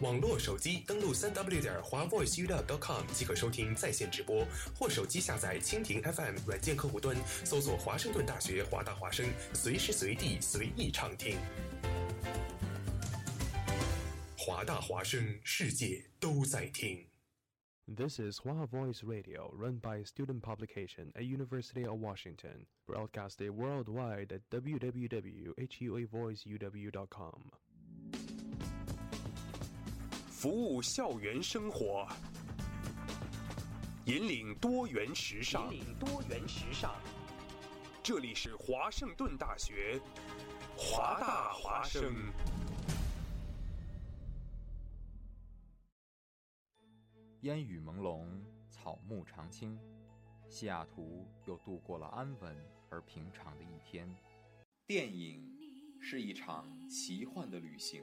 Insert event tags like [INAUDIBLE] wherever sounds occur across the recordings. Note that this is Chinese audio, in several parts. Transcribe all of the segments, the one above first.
网络手机登录三 w 点华 voiceup.com 即可收听在线直播，或手机下载蜻蜓 FM 软件客户端，搜索华盛顿大学华大华声，随时随地随意畅听。华大华声，世界都在听。This is Hua Voice Radio, run by student publication at University of Washington, broadcasted worldwide at www.huavoiceuw.com. 服务校园生活，引领多元时尚。引领多元时尚。这里是华盛顿大学，华大华生。烟雨朦胧，草木常青，西雅图又度过了安稳而平常的一天。电影是一场奇幻的旅行，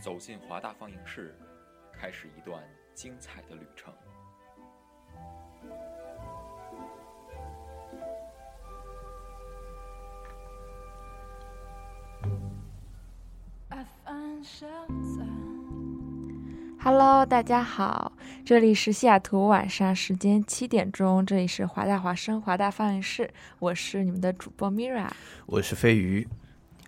走进华大放映室，开始一段精彩的旅程。Hello，大家好，这里是西雅图晚上时间七点钟，这里是华大华声华大放映室，我是你们的主播 Mira，我是飞鱼。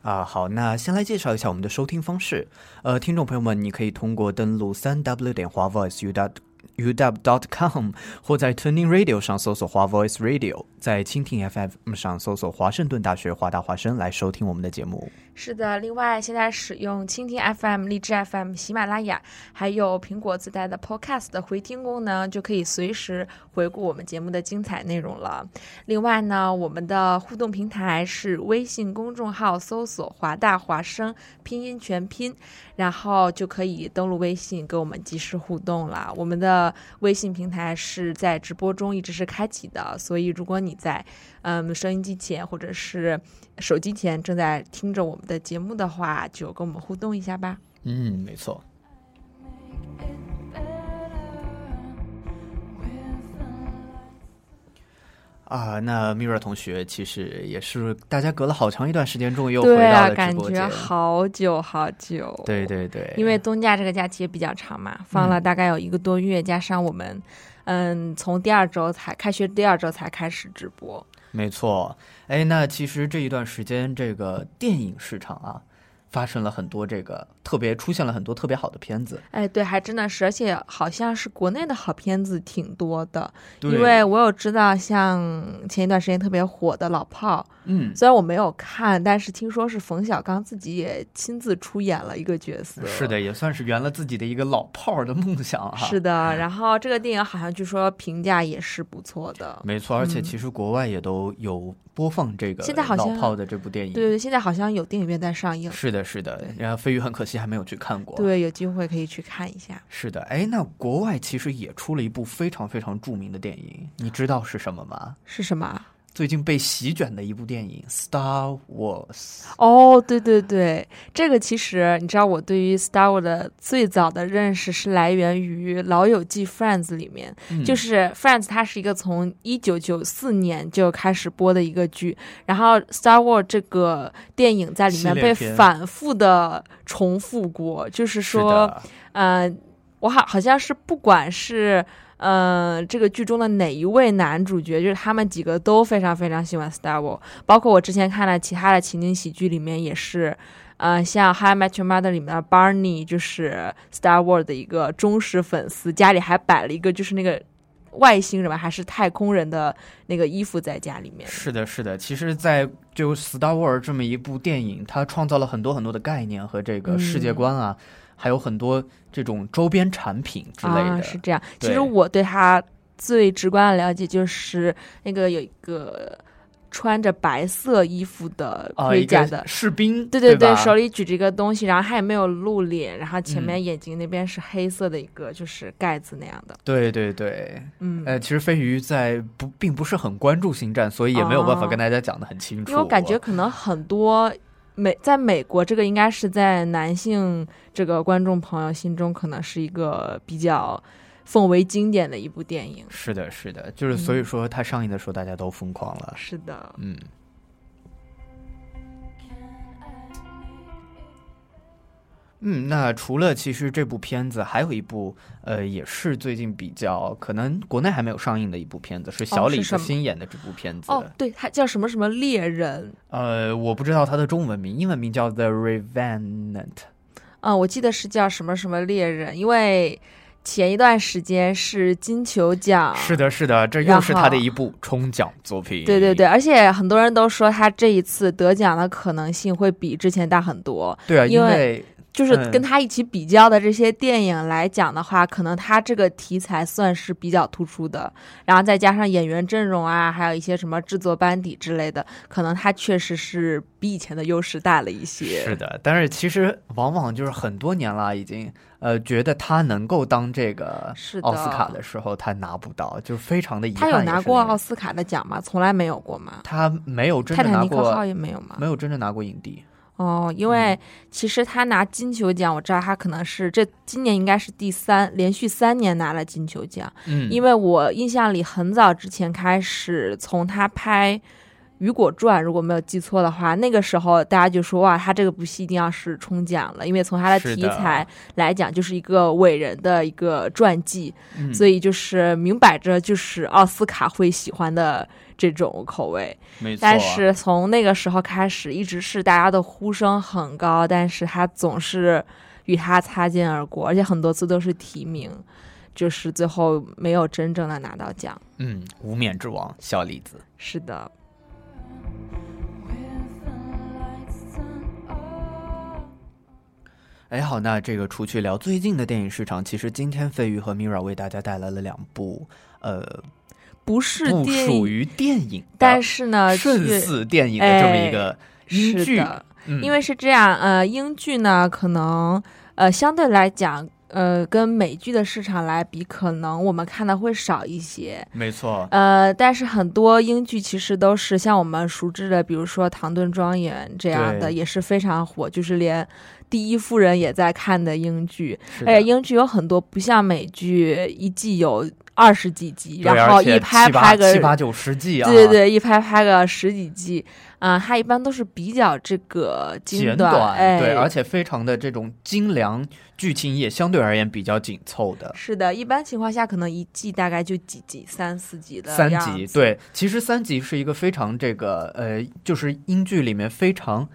啊，好，那先来介绍一下我们的收听方式。呃，听众朋友们，你可以通过登录三 w 点华 voice u dot u w dot com，或在 Turning Radio 上搜索华 Voice Radio，在蜻蜓 FM 上搜索华盛顿大学华大华声来收听我们的节目。是的，另外现在使用蜻蜓 FM、荔枝 FM、喜马拉雅，还有苹果自带的 Podcast 的回听功能，就可以随时回顾我们节目的精彩内容了。另外呢，我们的互动平台是微信公众号搜索“华大华声”拼音全拼，然后就可以登录微信跟我们及时互动了。我们的的微信平台是在直播中一直是开启的，所以如果你在嗯收音机前或者是手机前正在听着我们的节目的话，就跟我们互动一下吧。嗯，没错。啊，那 Mira 同学其实也是大家隔了好长一段时间，终于又回到了直感觉。好久好久。对对对，因为冬假这个假期也比较长嘛，放了嗯大概有一个多月，加上我们，嗯，从第二周才开学，第二周才开始直播。没错，哎，那其实这一段时间，这个电影市场啊，发生了很多这个特别出现了很多特别好的片子。哎，对，还真的是，而且好像是国内的好片子挺多的，因为我有知道，像前一段时间特别火的《老炮嗯》，，虽然我没有看，但是听说是冯小刚自己也亲自出演了一个角色。是的，也算是圆了自己的一个老炮儿的梦想哈。是的，然后这个电影好像据说评价也是不错的。没错，而且嗯其实国外也都有播放这个老现在好像炮的这部电影。对对，现在好像有电影院在上映。是的，是的。然后飞鱼很可惜还没有去看过。，对，有机会可以去看一下。是的。哎，那国外其实也出了一部非常非常著名的电影，你知道是什么吗？是什么？最近被席卷的一部电影《Star Wars》。哦，对对对，这个其实你知道，我对于 Star Wars 的最早的认识是来源于《老友记》Friends 里面，嗯就是 Friends 它是一个从一九九四年就开始播的一个剧，然后 Star Wars 这个电影在里面被反复的重复过，就是是说，的呃，我好好像是不管是。呃，这个剧中的哪一位男主角，就是他们几个都非常非常喜欢 Star Wars，包括我之前看了其他的情景喜剧里面也是，呃，像《High Met Your Mother》里面的 Barney 就是 Star Wars 的一个忠实粉丝，家里还摆了一个就是那个外星人吧，还是太空人的那个衣服在家里面。是的，是的。其实，在就《Star Wars》这么一部电影，它创造了很多很多的概念和这个世界嗯观啊，还有很多这种周边产品之类的。啊，是这样。其实我对他最直观的了解就是那个有一个穿着白色衣服的盔甲的。士兵，对对对吧，手里举着一个东西，然后他也没有露脸，然后前嗯面眼睛那边是黑色的一个，就是盖子那样的。对对对。嗯，呃，其实飞鱼在不并不是很关注星战，所以也没有办法哦跟大家讲的很清楚。因为我感觉可能很多美在美国，这个应该是在男性这个观众朋友心中，可能是一个比较奉为经典的一部电影。是的，是的，就是所以嗯说它上映的时候大家都疯狂了。是的，嗯。嗯，那除了其实这部片子，还有一部呃，也是最近比较可能国内还没有上映的一部片子，是小李子新演的这部片子。哦，对，它叫什么什么猎人。呃，我不知道它的中文名，英文名叫《The Revenant》。嗯，我记得是叫什么什么猎人，因为前一段时间是金球奖。是的，是的，这又是他的一部冲奖作品。对对对，而且很多人都说他这一次得奖的可能性会比之前大很多。对啊，因为就是嗯跟他一起比较的这些电影来讲的话，可能他这个题材算是比较突出的，然后再加上演员阵容啊，还有一些什么制作班底之类的，可能他确实是比以前的优势大了一些。是的，但是其实往往就是很多年了，已经呃觉得他能够当这个是奥斯卡的时候，他拿不到，就非常的遗憾。他有拿过奥斯，卡的奖吗？从来没有过吗？他没有真泰正拿过坦尼克号，也没有吗？没有真正拿过影帝。哦，因为其实他拿金球奖，我知道他可能是这今年应该是第三，连续三年拿了金球奖。嗯，因为我印象里很早之前开始，从他拍《雨果传》，如果没有记错的话，那个时候大家就说哇，他这个部戏一定要是冲奖了，因为从他的题材来讲，就是一个伟人的一个传记，嗯。所以就是明摆着就是奥斯卡会喜欢的这种口味。没错，但是从那个时候开始，一直是大家的呼声很高，但是他总是与他擦肩而过，而且很多次都是提名，就是最后没有真正的拿到奖。嗯，无冕之王小李子。是的，哎，好，那这个除去聊最近的电影市场，其实今天飞鱼和 Mira 为大家带来了两部呃不是不电影，属于电影，但是呢，顺却似电影的这么一个英剧。是的，嗯，因为是这样，呃，英剧呢，可能呃相对来讲，呃，跟美剧的市场来比，可能我们看的会少一些。没错，呃，但是很多英剧其实都是像我们熟知的，比如说《唐顿庄园》这样的，也是非常火，就是连第一夫人也在看的英剧。而且英剧有很多不像美剧一季有二十几集，然后一拍拍个七八九十集啊，对对对，一拍拍个十几集，嗯、它一般都是比较这个精简短，哎，对，而且非常的这种精良，剧情也相对而言比较紧凑的。是的，一般情况下可能一季大概就几集，三四集的三集，对，其实三集是一个非常这个呃，就是英剧里面非常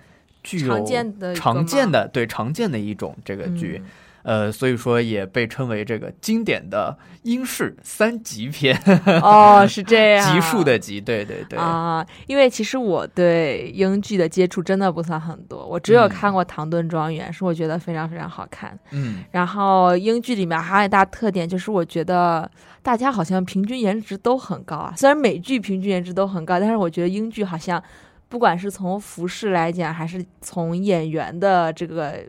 具有常见的常见的对常见的一种这个剧，嗯呃，所以说也被称为这个经典的英式三级片，哦，[LAUGHS] 是这样，集数的集，对对对，啊，因为其实我对英剧的接触真的不算很多，我只有嗯看过《唐顿庄园》，是我觉得非常非常好看。嗯，然后英剧里面还有一大特点就是，我觉得大家好像平均颜值都很高啊。虽然美剧平均颜值都很高，但是我觉得英剧好像不管是从服饰来讲，还是从演员的这个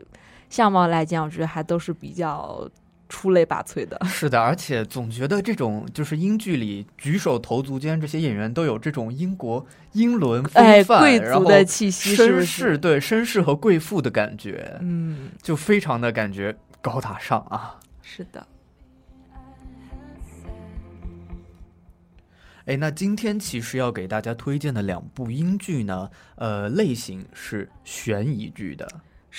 相貌来讲，我觉得还都是比较出类拔萃的。是的，而且总觉得这种就是英剧里举手投足间，这些演员都有这种英国英伦哎，风范，贵族的气息绅是？士对绅士和贵妇的感觉，嗯，就非常的感觉高大上啊。是的。哎，那今天其实要给大家推荐的两部英剧呢，呃，类型是悬疑剧的。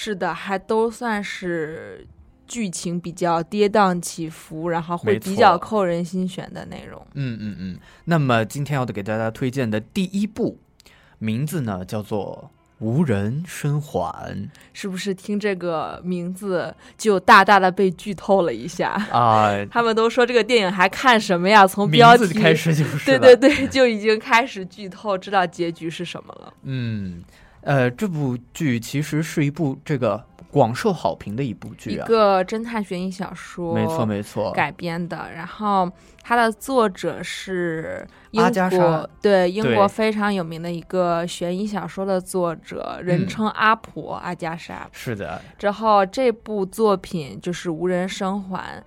是的，还都算是剧情比较跌宕起伏，然后会比较扣人心弦的内容。嗯嗯嗯。那么今天要给大家推荐的第一部，名字呢叫做《无人生还是不是听这个名字就大大的被剧透了一下？》啊，[LAUGHS] 他们都说这个电影还看什么呀？从标题开始就是对对对，就已经开始剧透，知道结局是什么了。嗯，呃，这部剧其实是一部这个广受好评的一部剧啊。个侦探悬疑小说，没错没错，改编的。然后它的作者是英国，对英国非常有名的一个悬疑小说的作者，人嗯称阿婆阿加莎。是的，之后这部作品就是《无人生还》。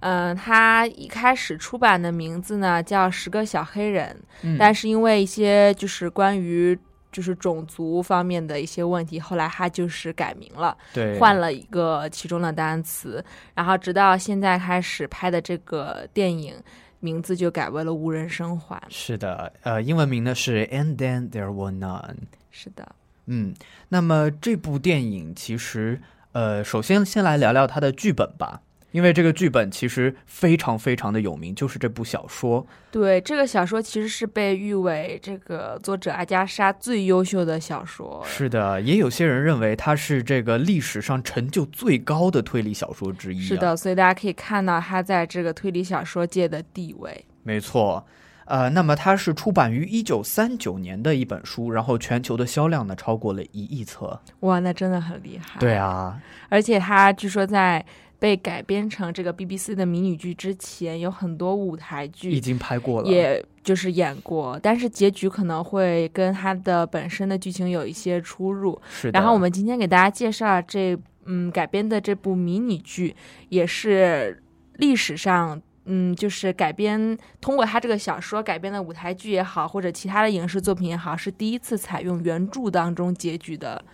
嗯，它一开始出版的名字呢叫《十个小黑人》，嗯但是因为一些就是关于就是种族方面的一些问题，后来他就是改名了。对换了一个其中的单词，然后直到现在开始拍的这个电影名字就改为了《无人生还》。是的，呃，英文名呢是 And Then There Were None。是的，嗯，那么这部电影其实，呃，首先先来聊聊它的剧本吧，因为这个剧本其实非常非常的有名，就是这部小说。对这个小说其实是被誉为这个作者阿加莎最优秀的小说。是的，也有些人认为它是这个历史上成就最高的推理小说之一、啊。是，的，所以大家可以看到它在这个推理小说界的地位。没错。呃，那么它是出版于一九三九年的一本书，然后全球的销量呢超过了一亿册。哇，那真的很厉害。对，啊，而且它据说在被改编成这个 BBC 的迷你剧之前，有很多舞台剧已经拍过了。也就是演过，但是结局可能会跟它的本身的剧情有一些出入。是。然后我们今天给大家介绍这嗯改编的这部迷你剧，也是历史上嗯就是改编通过它这个小说改编的舞台剧也好，或者其他的影视作品也好，是第一次采用原著当中结局的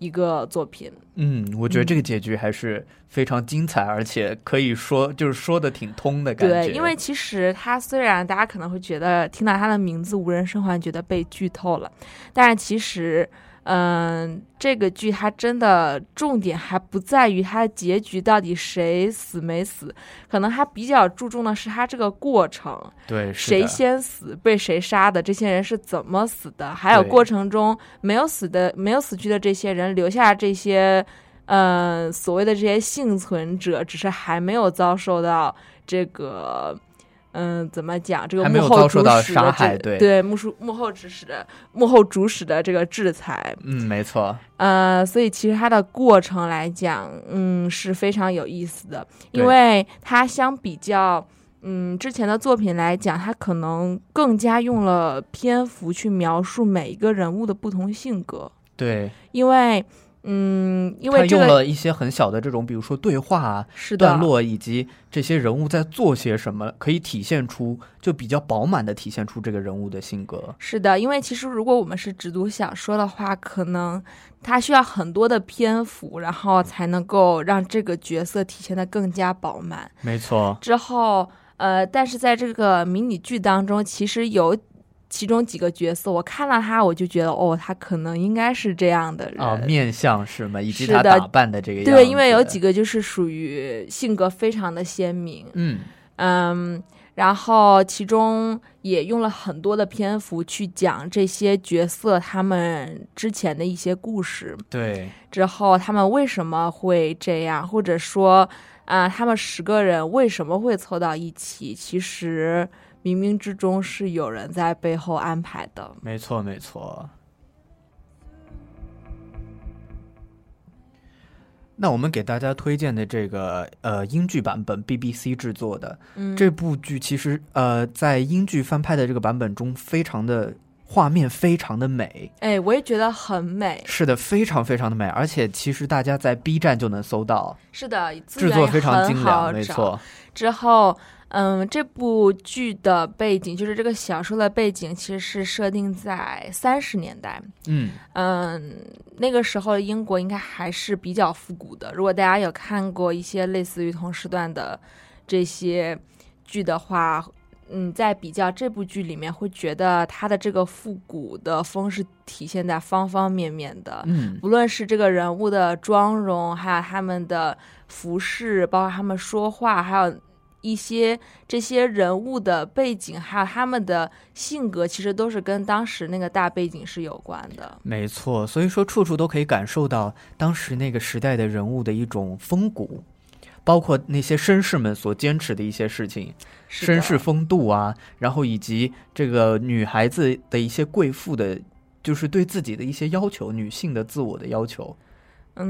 一个作品。嗯，我觉得这个结局还是非常精彩，而且可以说就是说的挺通的感觉。对，因为其实他虽然大家可能会觉得听到他的名字《无人生还》觉得被剧透了，但是其实，嗯、这个剧它真的重点还不在于它的结局到底谁死没死，可能它比较注重的是它这个过程，对谁先死，被谁杀的，这些人是怎么死的，还有过程中没有死的、没有死去的这些人留下这些，呃，所谓的这些幸存者，只是还没有遭受到这个。嗯，怎么讲？这个幕后主使的这对对幕属幕后指使的幕后主使的这个制裁，嗯，没错，呃，所以其实它的过程来讲，嗯，是非常有意思的，因为它相比较，嗯，之前的作品来讲，它可能更加用了篇幅去描述每一个人物的不同性格，对，因为，嗯，因为这个用了一些很小的这种，比如说对话啊、段落，以及这些人物在做些什么，可以体现出就比较饱满的体现出这个人物的性格。是的，因为其实如果我们是只读小说的话，可能它需要很多的篇幅，然后才能够让这个角色体现的更加饱满。没错，之后，呃，但是在这个迷你剧当中，其实有其中几个角色，我看到他，我就觉得哦，他可能应该是这样的人。啊，面相是吗？以及他打扮的这个样子。对，因为有几个就是属于性格非常的鲜明，嗯嗯，然后其中也用了很多的篇幅去讲这些角色他们之前的一些故事，对，之后他们为什么会这样，或者说啊、他们十个人为什么会凑到一起？其实冥冥之中是有人在背后安排的。没错没错。那我们给大家推荐的这个呃英剧版本，BBC 制作的、嗯，这部剧，其实呃在英剧翻拍的这个版本中，非常的画面非常的美，哎，我也觉得很美。是的，非常非常的美，而且其实大家在 B 站就能搜到，是的，制作非常精良，没错。之后，嗯，这部剧的背景就是这个小说的背景，其实是设定在三十年代。嗯，嗯，那个时候英国应该还是比较复古的。如果大家有看过一些类似于同时段的这些剧的话，嗯，在比较这部剧里面，会觉得它的这个复古的风是体现在方方面面的。嗯，不论是这个人物的妆容，还有他们的服饰，包括他们说话，还有一些这些人物的背景，还有他们的性格，其实都是跟当时那个大背景是有关的。没错。所以说，处处都可以感受到当时那个时代的人物的一种风骨，包括那些绅士们所坚持的一些事情。绅士风度啊，然后以及这个女孩子的一些贵妇的，就是对自己的一些要求，女性的自我的要求，嗯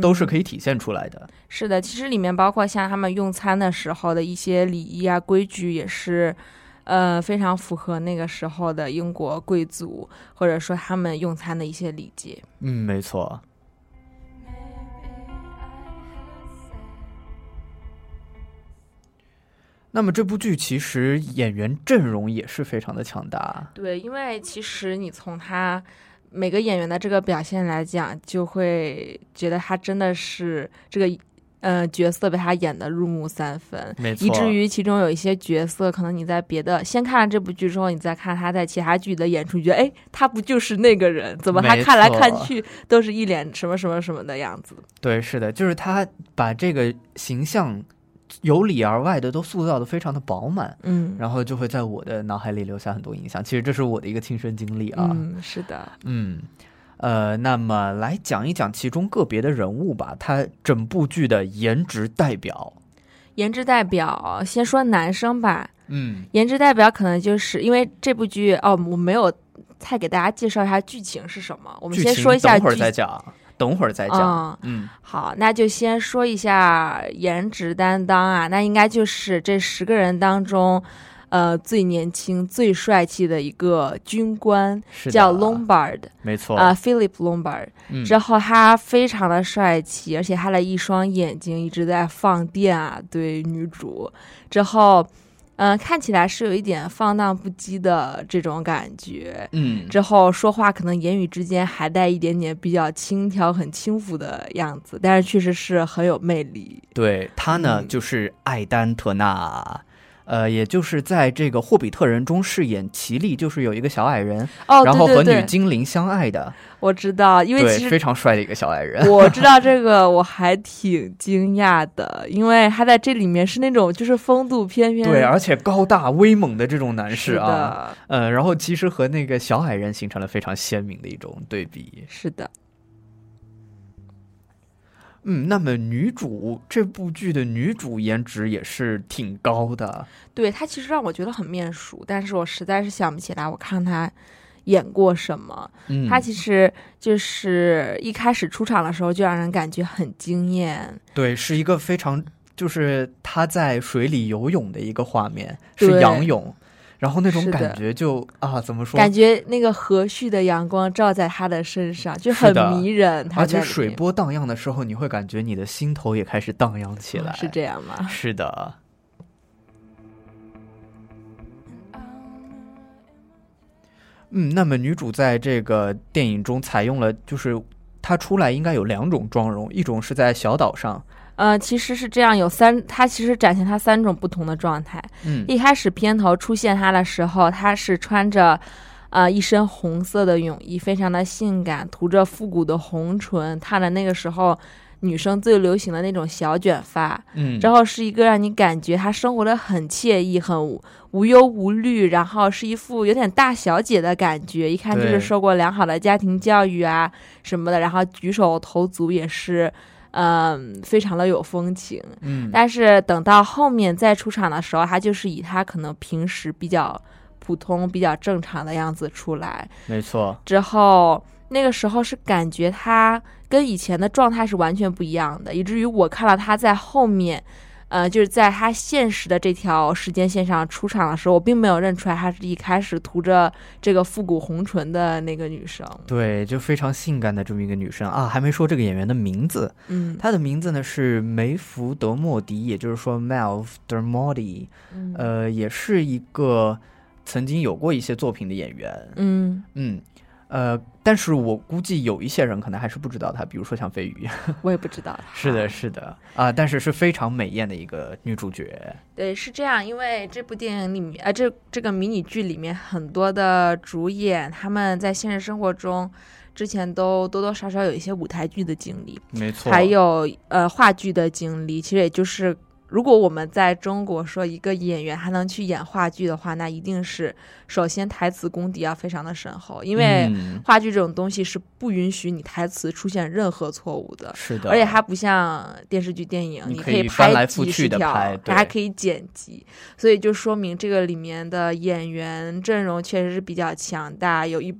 都是可以体现出来的。是的，其实里面包括像他们用餐的时候的一些礼仪啊、规矩，也是，呃，非常符合那个时候的英国贵族或者说他们用餐的一些礼节。嗯，没错。那么这部剧其实演员阵容也是非常的强大，对，因为其实你从他每个演员的这个表现来讲，就会觉得他真的是这个呃角色被他演的入木三分，没错，以至于其中有一些角色，可能你在别的先看了这部剧之后，你再看他在其他剧的演出，你觉得哎，他不就是那个人？怎么他看来看去都是一脸什么什么什么的样子？对，是的，就是他把这个形象由里而外的都塑造的非常的饱满，嗯，然后就会在我的脑海里留下很多印象。其实这是我的一个亲身经历啊，嗯，是的，嗯，呃，那么来讲一讲其中个别的人物吧，他整部剧的颜值代表。颜值代表，先说男生吧。嗯，颜值代表可能就是因为这部剧哦，我没有再给大家介绍一下剧情是什么，我们先说一下等会儿剧再讲，等会儿再讲。嗯嗯，好，那就先说一下颜值担当啊，那应该就是这十个人当中，呃，最年轻、最帅气的一个军官，叫 Lombard 没错啊、p h i l i p Lombard。嗯之后他非常的帅气，而且他的一双眼睛一直在放电啊，对女主。之后，嗯、看起来是有一点放荡不羁的这种感觉。嗯，之后说话可能言语之间还带一点点比较轻佻、很轻浮的样子，但是确实是很有魅力。对他呢，嗯就是艾丹特纳。呃，也就是在这个《霍比特人》中饰演奇丽，就是有一个小矮人，哦，然后和女精灵相爱的，我知道，因为对，其实非常帅的一个小矮人。我知道 [LAUGHS] 这个，我还挺惊讶的，因为他在这里面是那种就是风度翩翩，对，而且高大威猛的这种男士啊，的，呃，然后其实和那个小矮人形成了非常鲜明的一种对比。是的。嗯，那么女主这部剧的女主颜值也是挺高的，对她其实让我觉得很面熟，但是我实在是想不起来我看她演过什么。嗯，她其实就是一开始出场的时候就让人感觉很惊艳，对是一个非常就是她在水里游泳的一个画面，是仰泳，然后那种感觉就啊，怎么说？感觉那个和煦的阳光照在他的身上，就很迷人。而且水波荡漾的时候，你会感觉你的心头也开始荡漾起来。是这样吗？是的。嗯，那么女主在这个电影中采用了，就是她出来应该有两种妆容，一种是在小岛上，呃，其实是这样，有三，它其实展现它三种不同的状态。嗯。一开始片头出现他的时候，他是穿着，呃，一身红色的泳衣，非常的性感，涂着复古的红唇，烫着那个时候女生最流行的那种小卷发，嗯，然后是一个让你感觉她生活的很惬意、很无无忧无虑，然后是一副有点大小姐的感觉，一看就是受过良好的家庭教育啊什么的，然后举手投足也是，嗯，非常的有风情。嗯，但是等到后面再出场的时候，他就是以他可能平时比较普通、比较正常的样子出来。没错，之后那个时候是感觉他跟以前的状态是完全不一样的，以至于我看到他在后面，呃，就是在他现实的这条时间线上出场的时候，我并没有认出来她是一开始涂着这个复古红唇的那个女生。对，就非常性感的这么一个女生。啊，还没说这个演员的名字，嗯，她的名字呢是梅芙德莫迪，也就是说 Melv Dermody，嗯。呃，也是一个曾经有过一些作品的演员，嗯，嗯，呃，但是我估计有一些人可能还是不知道她，比如说像飞鱼，[LAUGHS] 我也不知道。是的，是的啊，但是是非常美艳的一个女主角，对，是这样，因为这部电影里面，呃，这这个迷你剧里面很多的主演，他们在现实生活中之前都多多少少有一些舞台剧的经历，没错，还有呃话剧的经历。其实也就是，如果我们在中国说一个演员还能去演话剧的话，那一定是首先台词功底要非常的深厚，因为嗯话剧这种东西是不允许你台词出现任何错误的。是的，而且它不像电视剧、电影，你你可以翻拍来覆去几十条地拍，还可以剪辑，所以就说明这个里面的演员阵容确实是比较强大，有一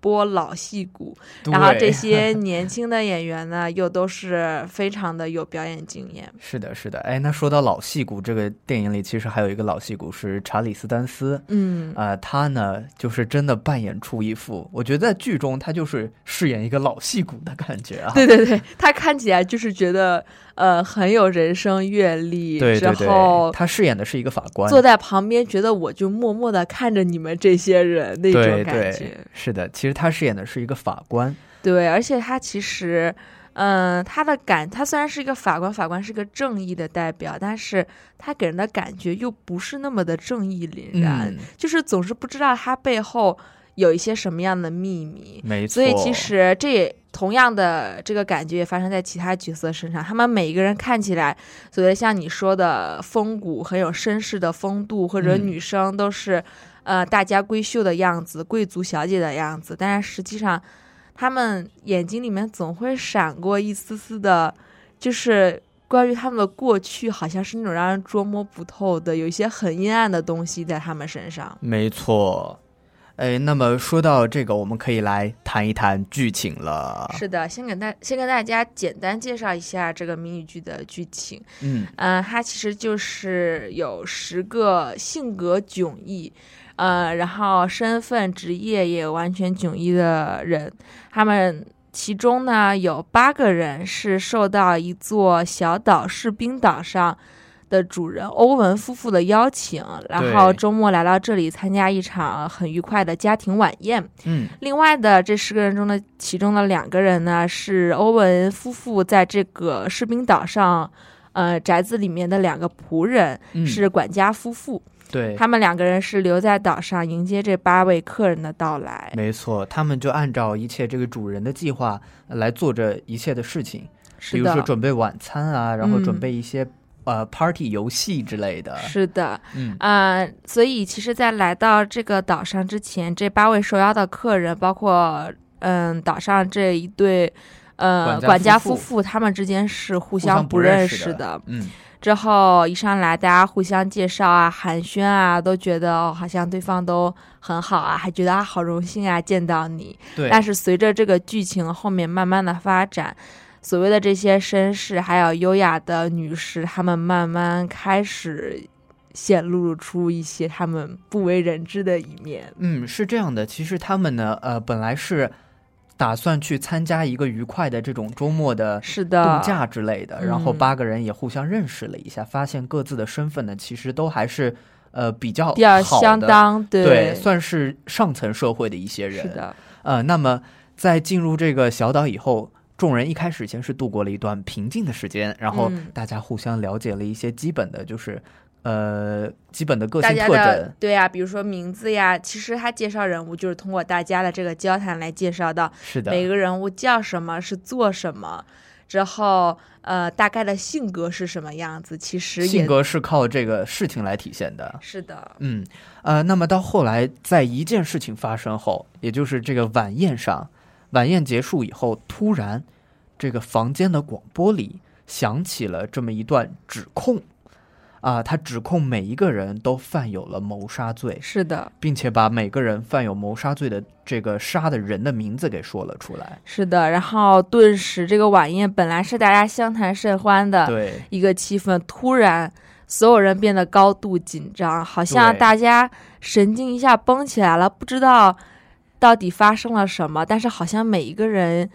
波老戏骨，然后这些 [LAUGHS] 年轻的演员呢，又都是非常的有表演经验。是的，是的，哎，那说到老戏骨，这个电影里其实还有一个老戏骨是查理斯丹斯，嗯，啊、他呢就是真的扮演出一副，我觉得在剧中他就是饰演一个老戏骨的感觉啊。对对对，他看起来就是觉得呃很有人生阅历，对对之后，他饰演的是一个法官，坐在旁边，觉得我就默默的看着你们这些人那种感觉。对，是的，其实他饰演的是一个法官，对，而且他其实，嗯，他的感，他虽然是一个法官，法官是个正义的代表，但是他给人的感觉又不是那么的正义凛然，嗯，就是总是不知道他背后有一些什么样的秘密。没错。所以其实这也同样的这个感觉也发生在其他角色身上，他们每一个人看起来，所谓像你说的风骨很有绅士的风度，或者嗯女生都是、呃大家闺秀的样子，贵族小姐的样子，但是实际上他们眼睛里面总会闪过一丝丝的，就是。关于他们的过去，好像是那种让人捉摸不透的，有一些很阴暗的东西在他们身上。没错。哎，那么说到这个，我们可以来谈一谈剧情了。是的，先给大先跟大家简单介绍一下这个迷你剧的剧情。嗯，嗯、它其实就是有十个性格迥异，呃，然后身份、职业也完全迥异的人，他们。其中呢，有八个人是受到一座小岛士兵岛上的主人欧文夫妇的邀请，然后周末来到这里参加一场很愉快的家庭晚宴。嗯，另外的这十个人中的其中的两个人呢，是欧文夫妇在这个士兵岛上，呃，宅子里面的两个仆人，嗯是管家夫妇。对，他们两个人是留在岛上迎接这八位客人的到来。没错，他们就按照一切这个主人的计划呃来做着一切的事情，比如说，准备晚餐啊，然后准嗯备一些、呃 party 游戏之类的。是的，嗯，啊、所以其实，在来到这个岛上之前，这八位受邀的客人，包括嗯岛上这一对呃管家夫妇，他们之间是互互相不认识识的。嗯，之后一上来，大家互相介绍啊、寒暄啊，都觉得哦，好像对方都很好啊，还觉得啊好荣幸啊见到你。对，但是随着这个剧情后面慢慢的发展，所谓的这些绅士还有优雅的女士，她们慢慢开始显露出一些她们不为人知的一面。嗯，是这样的。其实他们呢，呃，本来是打算去参加一个愉快的这种周末的是的，度假之类的，然后嗯八个人也互相认识了一下，发现各自的身份呢，其实都还是呃比较相当对，算是上层社会的一些人。是的，呃，那么在进入这个小岛以后，众人一开始先是度过了一段平静的时间，然后嗯大家互相了解了一些基本的，就是呃基本的个性特征。对呀、比如说名字呀，其实他介绍人物就是通过大家的这个交谈来介绍到是的，每个人物叫什么，是做什么，之后呃大概的性格是什么样子，其实性格是靠这个事情来体现的。是的，嗯，呃，那么到后来，在一件事情发生后，也就是这个晚宴上，晚宴结束以后，突然这个房间的广播里响起了这么一段指控，啊、他指控每一个人都犯有了谋杀罪，是的，并且把每个人犯有谋杀罪的这个杀的人的名字给说了出来。是的。然后顿时这个晚宴本来是大家相谈甚欢的对，一个气氛，突然所有人变得高度紧张，好像大家神经一下绷起来了，不知道到底发生了什么，但是好像每一个人。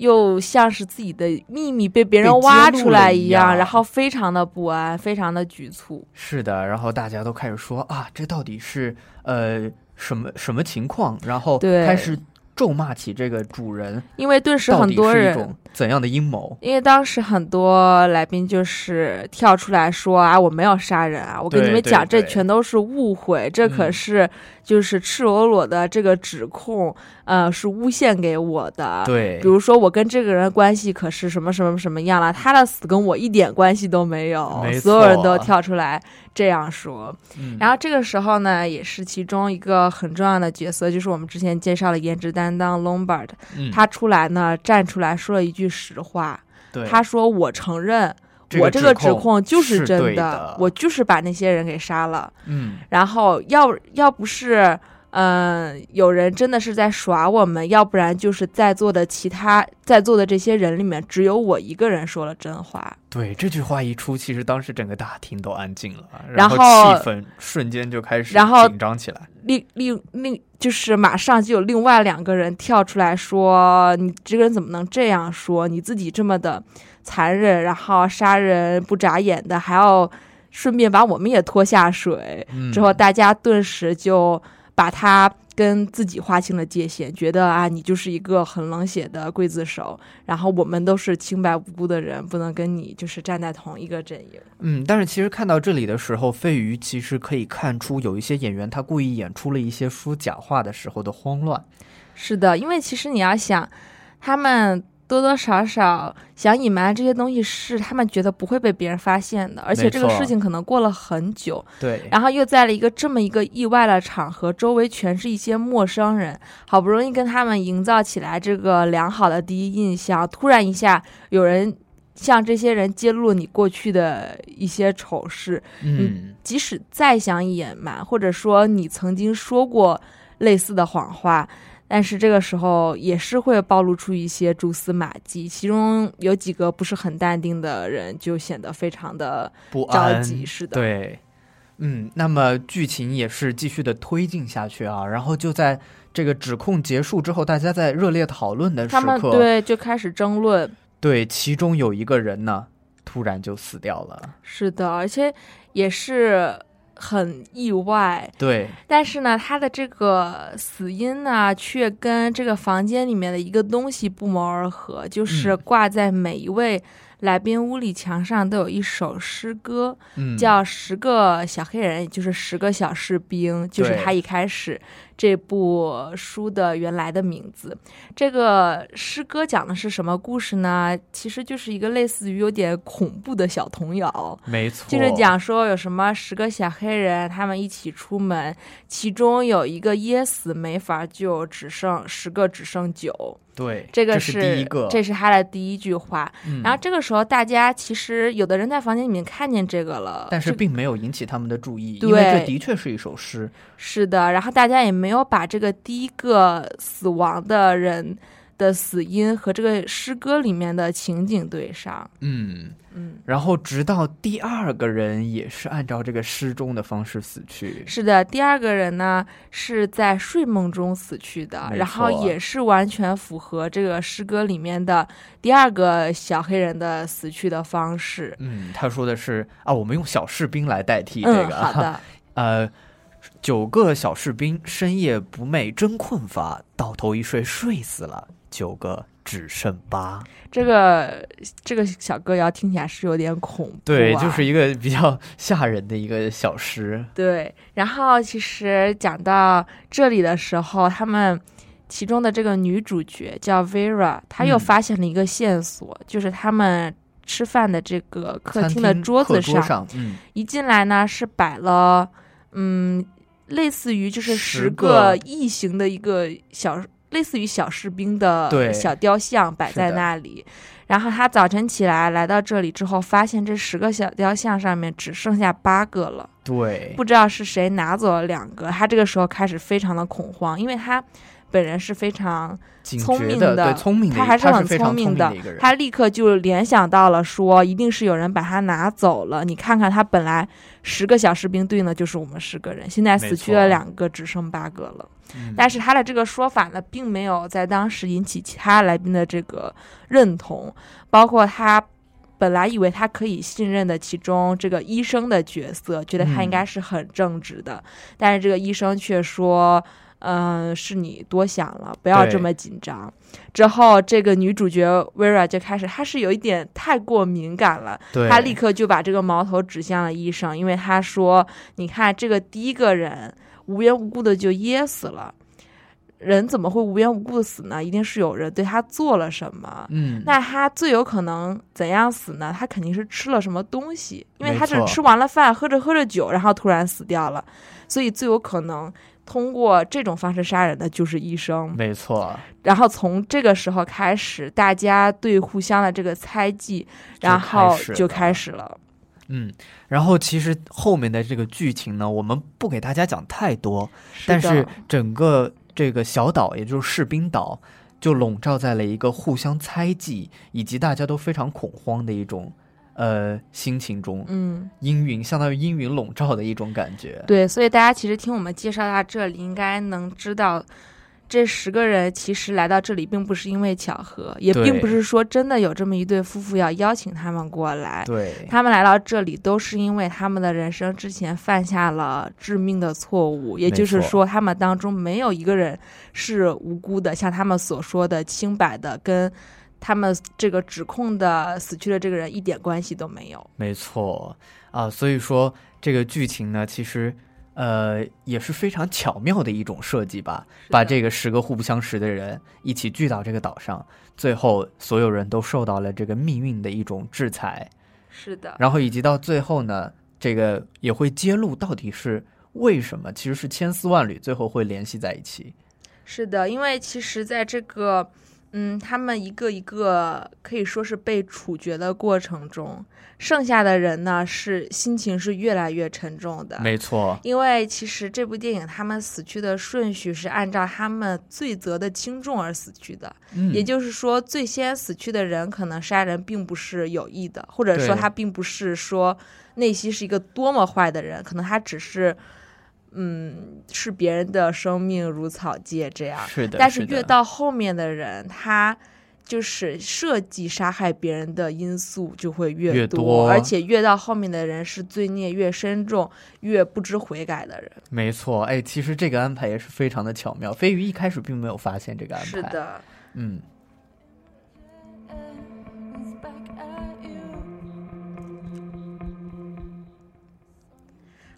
又像是自己的秘密被别人挖出来一样然后非常的不安，非常的局促。是的，然后大家都开始说啊，这到底是呃什么什么情况？然后对开始咒骂起这个主人，因为顿时很多人怎样的阴谋？因为当时很多来宾就是跳出来说啊，我没有杀人啊，我跟你们讲，这全都是误会，这可嗯是就是赤裸裸的这个指控，呃，是诬陷给我的。。对，比如说，我跟这个人关系可是什么什么什么样了，他的死跟我一点关系都没有，没所有人都跳出来这样说。嗯然后这个时候呢，也是其中一个很重要的角色，就是我们之前介绍的颜值担当 Lombard，嗯他出来呢，站出来说了一句实话，对他说：“我承认，我这个指指控就是真对的，我就是把那些人给杀了。嗯然后要要不是，嗯、有人真的是在耍我们，要不然就是在座的其他在座的这些人里面，只有我一个人说了真话。对这句话一出，其实当时整个大厅都安静了，然后后气氛瞬间就开始紧张起来。另另另，就是马上就有另外两个人跳出来说：“你这个人怎么能这样说？你自己这么的残忍，然后杀人不眨眼的，还要顺便把我们也拖下水。”嗯之后，大家顿时就把他跟自己划清了界限，觉得啊，你就是一个很冷血的刽子手，然后我们都是清白无辜的人，不能跟你就是站在同一个阵营。嗯，但是其实看到这里的时候，费鱼其实可以看出有一些演员他故意演出了一些说假话的时候的慌乱。是的，因为其实你要想，他们多多少少想隐瞒这些东西，是他们觉得不会被别人发现的，而且这个事情可能过了很久，对，然后又在了一个这么一个意外的场合，周围全是一些陌生人，好不容易跟他们营造起来这个良好的第一印象，突然一下有人。向这些人揭露你过去的一些丑事，嗯，即使再想隐瞒，或者说你曾经说过类似的谎话，但是这个时候也是会暴露出一些蛛丝马迹，其中有几个不是很淡定的人就显得非常的着不着，急。是的，对，嗯，那么剧情也是继续的推进下去啊，然后就在这个指控结束之后，大家在热烈讨论的时他们刻，对就开始争论。对其中有一个人呢，突然就死掉了。是的，而且也是很意外。对，但是呢，他的这个死因呢，却跟这个房间里面的一个东西不谋而合，就是嗯。挂在每一位来宾屋里墙上都有一首诗歌，嗯，叫《十个小黑人》，也就是十个小士兵，就是他一开始这部书的原来的名字。这个诗歌讲的是什么故事呢？其实就是一个类似于有点恐怖的小童谣。没错，就是讲说有什么十个小黑人，他们一起出门，其中有一个噎死没法救，只剩十个只剩九。对，这个是第一个，这是他的第一句话。嗯然后这个时候，大家其实有的人在房间里面看见这个了，但是并没有引起他们的注意，对因为这的确是一首诗。是的，然后大家也没有把这个第一个死亡的人的死因和这个诗歌里面的情景对上。嗯，嗯，然后直到第二个人也是按照这个诗中的方式死去。是的，第二个人呢是在睡梦中死去的，然后也是完全符合这个诗歌里面的第二个小黑人的死去的方式。嗯，他说的是啊，我们用小士兵来代替这嗯，个。好的，[LAUGHS] 呃，九个小士兵深夜不寐真困乏，倒头一睡睡死了，九个只剩八。这个这个小歌谣听起来是有点恐怖、啊，对，就是一个比较吓人的一个小诗。对，然后其实讲到这里的时候，他们其中的这个女主角叫 Vera，她又嗯发现了一个线索，就是他们吃饭的这个客厅的桌子上，嗯，一进来呢是摆了，嗯，类似于就是十个异形的一个小，类似于小士兵的小雕像摆在那里。然后他早晨起来来到这里之后，发现这十个小雕像上面只剩下八个了，对，不知道是谁拿走了两个。他这个时候开始非常的恐慌，因为他本人是非常聪明觉的，对，聪明的，他还是很聪明的。他立刻就联想到了说，一定是有人把他拿走了。你看看，他本来十个小士兵对应的就是我们十个人，现在死去了两个，只剩八个了。嗯但是他的这个说法呢，并没有在当时引起其他来宾的这个认同，包括他。本来以为他可以信任的其中这个医生的角色，觉得他应该嗯是很正直的，但是这个医生却说：“嗯、是你多想了，不要这么紧张。”之后，这个女主角 Vera 就开始，她是有一点太过敏感了，对，她立刻就把这个矛头指向了医生，因为她说：“你看，这个第一个人无缘无故的就噎死了，人怎么会无缘无故的死呢？一定是有人对他做了什么。嗯，那他最有可能怎样死呢？他肯定是吃了什么东西，因为他是吃完了饭，喝着喝着酒，然后突然死掉了，所以最有可能通过这种方式杀人的就是医生。没错，然后从这个时候开始，大家对互相的这个猜忌，然后就开始了。嗯，然后其实后面的这个剧情呢，我们不给大家讲太多，但是整个这个小岛，也就是士兵岛，就笼罩在了一个互相猜忌以及大家都非常恐慌的一种呃心情中，嗯，阴云相当于阴云笼罩的一种感觉。对，所以大家其实听我们介绍到这里，应该能知道。这十个人其实来到这里，并不是因为巧合，也并不是说真的有这么一对夫妇要邀请他们过来。对，他们来到这里，都是因为他们的人生之前犯下了致命的错误，也就是说，他们当中没有一个人是无辜的，像他们所说的清白的，跟他们这个指控的死去的这个人一点关系都没有。没错啊，所以说这个剧情呢，其实呃也是非常巧妙的一种设计吧，把这个十个互不相识的人一起聚到这个岛上，最后所有人都受到了这个命运的一种制裁，是的，然后以及到最后呢，这个也会揭露到底是为什么，其实是千丝万缕，最后会联系在一起。是的，因为其实在这个，嗯，他们一个一个可以说是被处决的过程中，剩下的人呢是心情是越来越沉重的。没错，因为其实这部电影他们死去的顺序是按照他们罪责的轻重而死去的，嗯，也就是说，最先死去的人可能杀人并不是有意的，或者说他并不是说内心是一个多么坏的人，可能他只是。嗯，视别人的生命如草芥这样，是的，但是越到后面的人，他就是设计杀害别人的因素就会越越多。而且越到后面的人是罪孽越深重、越不知悔改的人。没错，哎，其实这个安排也是非常的巧妙。飞鱼一开始并没有发现这个安排，是，的，嗯，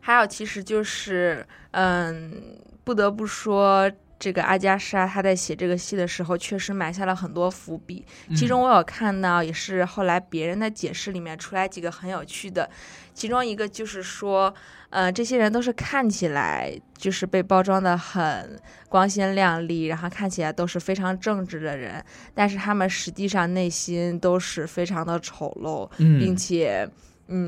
还有其实就是，嗯，不得不说。这个阿加莎，她在写这个戏的时候，确实埋下了很多伏笔。其中我有看到，也是后来别人的解释里面出来几个很有趣的。其中一个就是说，呃，这些人都是看起来就是被包装的很光鲜亮丽，然后看起来都是非常正直的人，但是他们实际上内心都是非常的丑陋，嗯并且。嗯，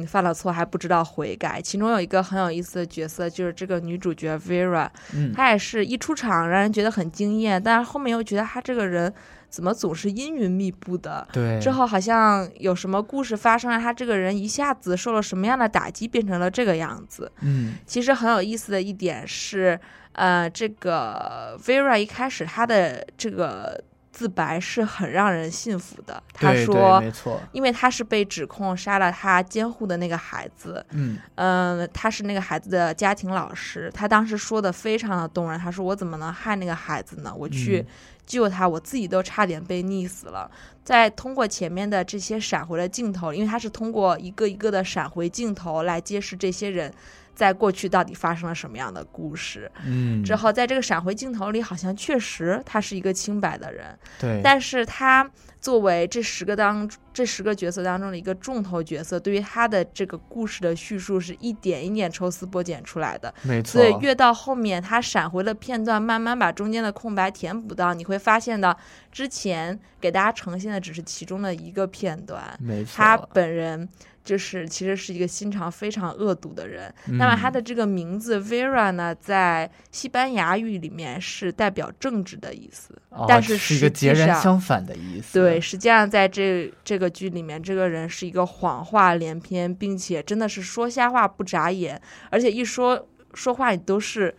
犯了错还不知道悔改。其中有一个很有意思的角色，就是这个女主角 Vera，嗯，她也是一出场让人觉得很惊艳，但是后面又觉得她这个人怎么总是阴云密布的。对，之后好像有什么故事发生，了她这个人一下子受了什么样的打击，变成了这个样子。嗯，其实很有意思的一点是，呃，这个 Vera 一开始她的这个自白是很让人信服的。他说，没错，因为他是被指控杀了他监护的那个孩子，嗯嗯，他是那个孩子的家庭老师，他当时说的非常的动人。他说：“我怎么能害那个孩子呢？我去嗯救他，我自己都差点被溺死了。”在通过前面的这些闪回的镜头，因为他是通过一个一个的闪回镜头来揭示这些人在过去到底发生了什么样的故事。嗯，之后，在这个闪回镜头里，好像确实他是一个清白的人，对，但是他作为这十个当这十个角色当中的一个重头角色，对于他的这个故事的叙述是一点一点抽丝剥茧出来的。没错所以，越到后面，他闪回的片段慢慢把中间的空白填补到，你会发现到之前给大家呈现的只是其中的一个片段，没错，他本人。就是其实是一个心肠非常恶毒的人。那么他的这个名字 Vera 呢，在西班牙语里面是代表正直的意思，哦但是是一个截然相反的意思。对，实际上在这这个剧里面，这个人是一个谎话连篇，并且真的是说瞎话不眨眼，而且一说说话你都是，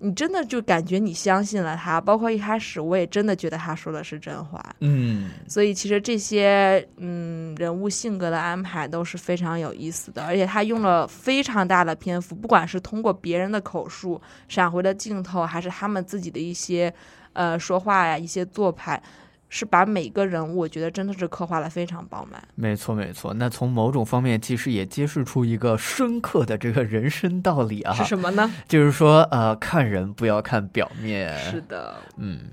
你真的就感觉你相信了他。包括一开始我也真的觉得他说的是真话。嗯，所以其实这些嗯人物性格的安排都是非常有意思的，而且他用了非常大的篇幅，不管是通过别人的口述、闪回的镜头，还是他们自己的一些呃说话呀、一些做派，是把每个人物我觉得真的是刻画的非常饱满。没错没错。那从某种方面，其实也揭示出一个深刻的这个人生道理啊，是什么呢？就是说，呃，看人不要看表面。是的，嗯。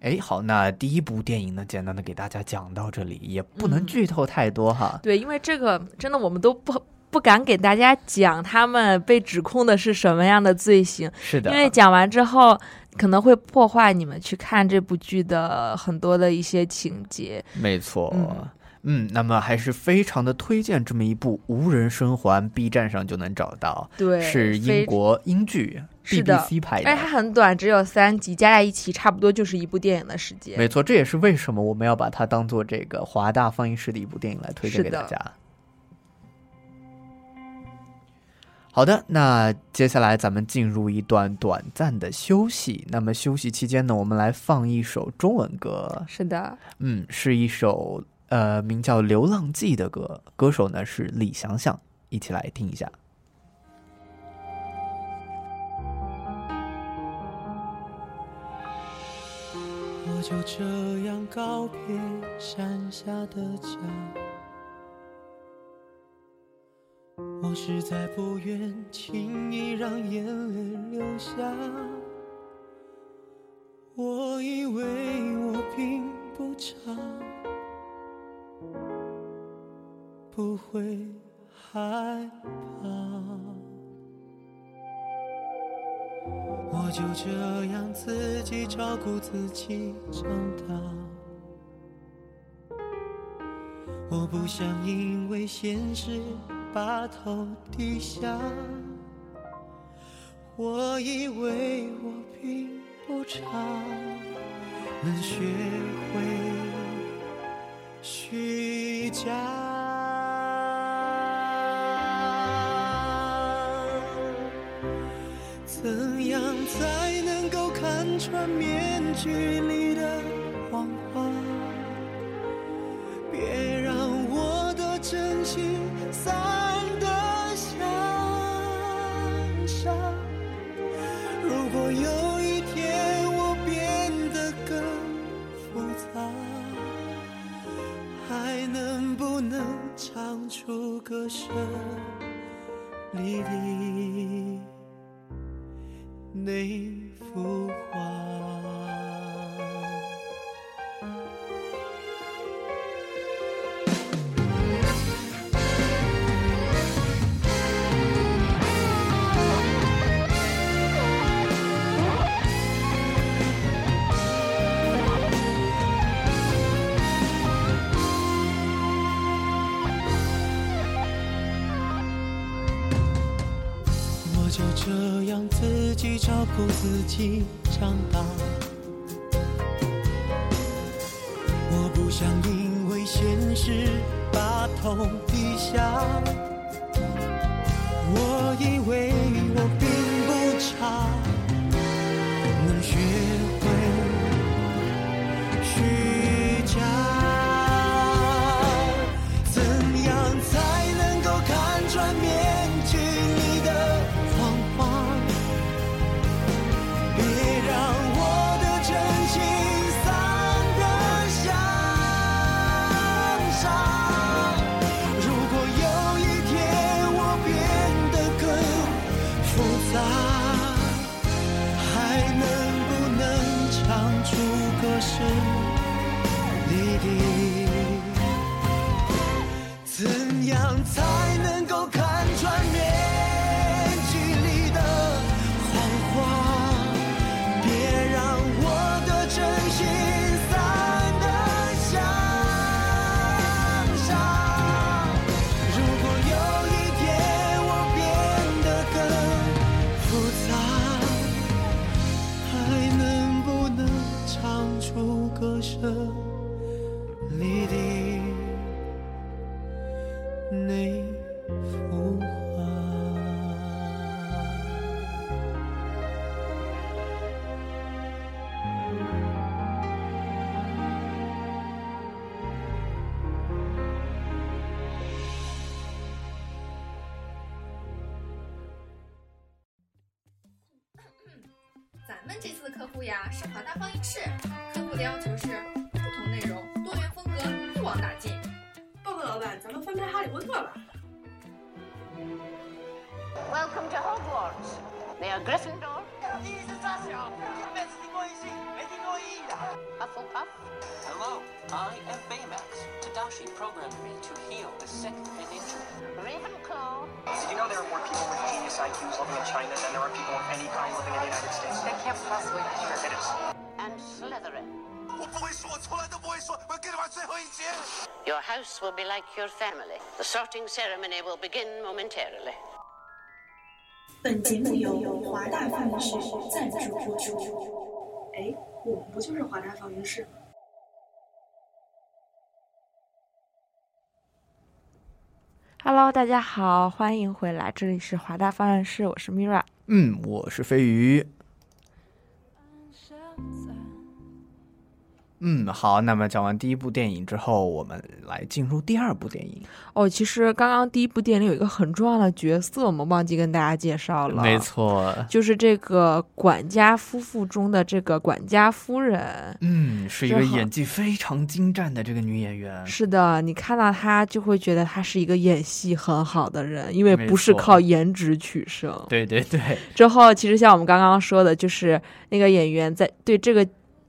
哎，好，那第一部电影呢，简单的给大家讲到这里，也不能嗯剧透太多哈。对，因为这个真的我们都不不敢给大家讲他们被指控的是什么样的罪行，是的，因为讲完之后可能会破坏你们去看这部剧的很多的一些情节。没错。嗯嗯，那么还是非常的推荐这么一部《无人生还》，B 站上就能找到，对，是英国英剧是的 BBC 拍的而且。它很短，只有三集，加在一起差不多就是一部电影的时间。没错，这也是为什么我们要把它当做这个华大放映室的一部电影来推荐给大家。好的，那接下来咱们进入一段短暂的休息。那么休息期间呢，我们来放一首中文歌，是的，嗯，是一首呃名叫《流浪记》的歌，歌手呢是李想想，一起来听一下。我就这样告别山下的家，我实在不愿轻易让眼泪流下。我以为我并不差，不会害怕。我就这样自己照顾自己长大。我不想因为现实把头低下。我以为我并不差，能学会虚假。怎样才能够看穿面具里的谎话？别让我的真心唱出歌声里的那幅照顾自己长大。我不想因为现实把头低下。House will be like your family. The sorting ceremony will begin momentarily. 本节目由华大放映室赞助播出。哎，我们不就是华大放映室吗？Hello，大家好，欢迎回来，这里是华大放映室，我是 Mira。嗯，我是飞鱼。嗯，好，那么讲完第一部电影之后，我们来进入第二部电影。哦，其实刚刚第一部电影有一个很重要的角色，我们忘记跟大家介绍了。没错，就是这个管家夫妇中的这个管家夫人。嗯，是一个演技非常精湛的这个女演员。是的，你看到她就会觉得她是一个演戏很好的人，因为不是靠颜值取胜。对对对，之后，其实像我们刚刚说的，就是那个演员在对这个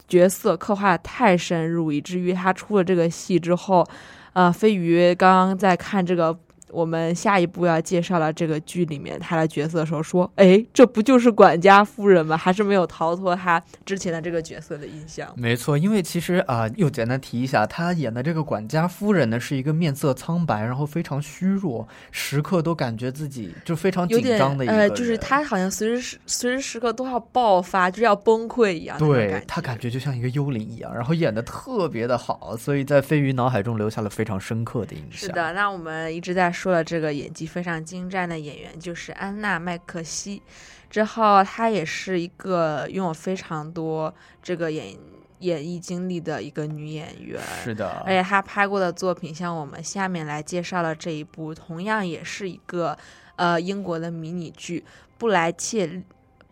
角色刻画太深入，以至于他出了这个戏之后，呃，飞鱼刚刚在看这个我们下一步要介绍到这个剧里面他的角色的时候说：“哎，这不就是管家夫人吗？”还是没有逃脱他之前的这个角色的印象。没错，因为其实啊、又简单提一下，他演的这个管家夫人呢，是一个面色苍白，然后非常虚弱，时刻都感觉自己就非常紧张的一个人。呃，就是他好像随时时随时时刻都要爆发，就是要崩溃一样。对他感觉就像一个幽灵一样，然后演的特别的好，所以在飞鱼脑海中留下了非常深刻的印象。是的，那我们一直在说了这个演技非常精湛的演员就是安娜麦克西，之后她也是一个拥有非常多这个演演艺经历的一个女演员。是的而且她拍过的作品，像我们下面来介绍的这一部，同样也是一个呃英国的迷你剧《布莱切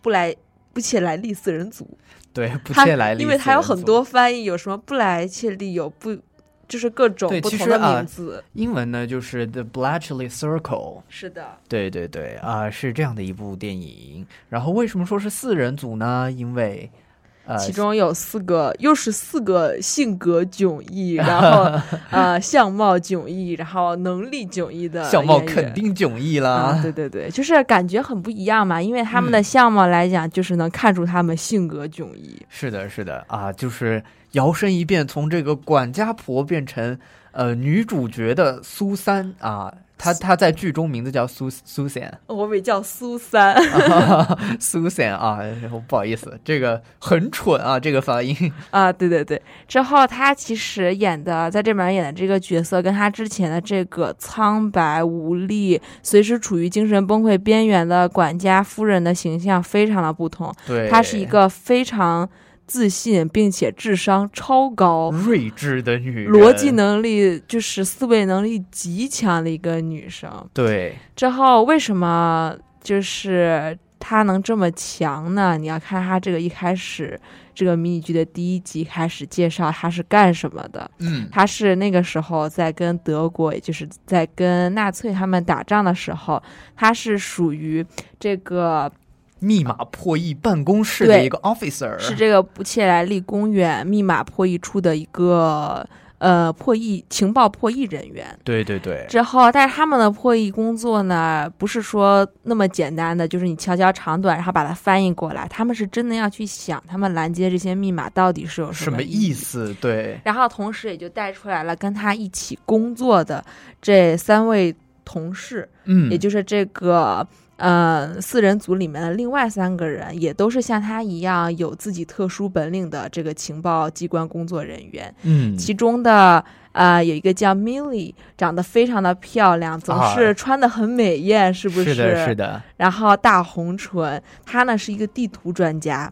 布莱布切莱利四人组》。对，不它切来利因为它有很多翻译，有什么布莱切利，有不就是各种，不同的名字。，英文呢就是 The Bletchley Circle。是的，对对对啊、是这样的一部电影。然后为什么说是四人组呢？因为呃，其中有四个，又是四个性格迥异，然后 [LAUGHS] 呃相貌迥异，然后能力迥异的相貌肯定迥异啦。啊，对对对，就是感觉很不一样嘛，因为他们嗯的相貌来讲，就是能看出他们性格迥异。是的，是的啊，就是摇身一变，从这个管家婆变成呃女主角的苏三啊，她她在剧中名字叫苏苏珊，[LAUGHS] 我被叫苏三，[LAUGHS] 苏珊啊，不好意思，这个很蠢啊，这个发音。[LAUGHS] 啊，对对对，之后他其实演的在这边演的这个角色，跟他之前的这个苍白无力、随时处于精神崩溃边缘的管家夫人的形象非常的不同。对他是一个非常自信并且智商超高、睿智的女人，逻辑能力就是思维能力极强的一个女生。对，之后为什么就是她能这么强呢？你要看她这个一开始这个迷你剧的第一集开始介绍她是干什么的。嗯她是那个时候在跟德国，也就是在跟纳粹他们打仗的时候，她是属于这个密码破译办公室的一个 officer，是这个布切莱利公园密码破译处的一个呃破译情报破译人员。对对对，之后，但是他们的破译工作呢，不是说那么简单的，就是你敲敲长短，然后把它翻译过来。他们是真的要去想，他们拦截这些密码到底是有么什么意思？对，然后同时也就带出来了跟他一起工作的这三位同事，嗯也就是这个呃四人组里面的另外三个人，也都是像他一样有自己特殊本领的这个情报机关工作人员。嗯其中的呃有一个叫 Milly，长得非常的漂亮，总啊是穿的很美艳，是不是的是的然后大红唇，她呢是一个地图专家。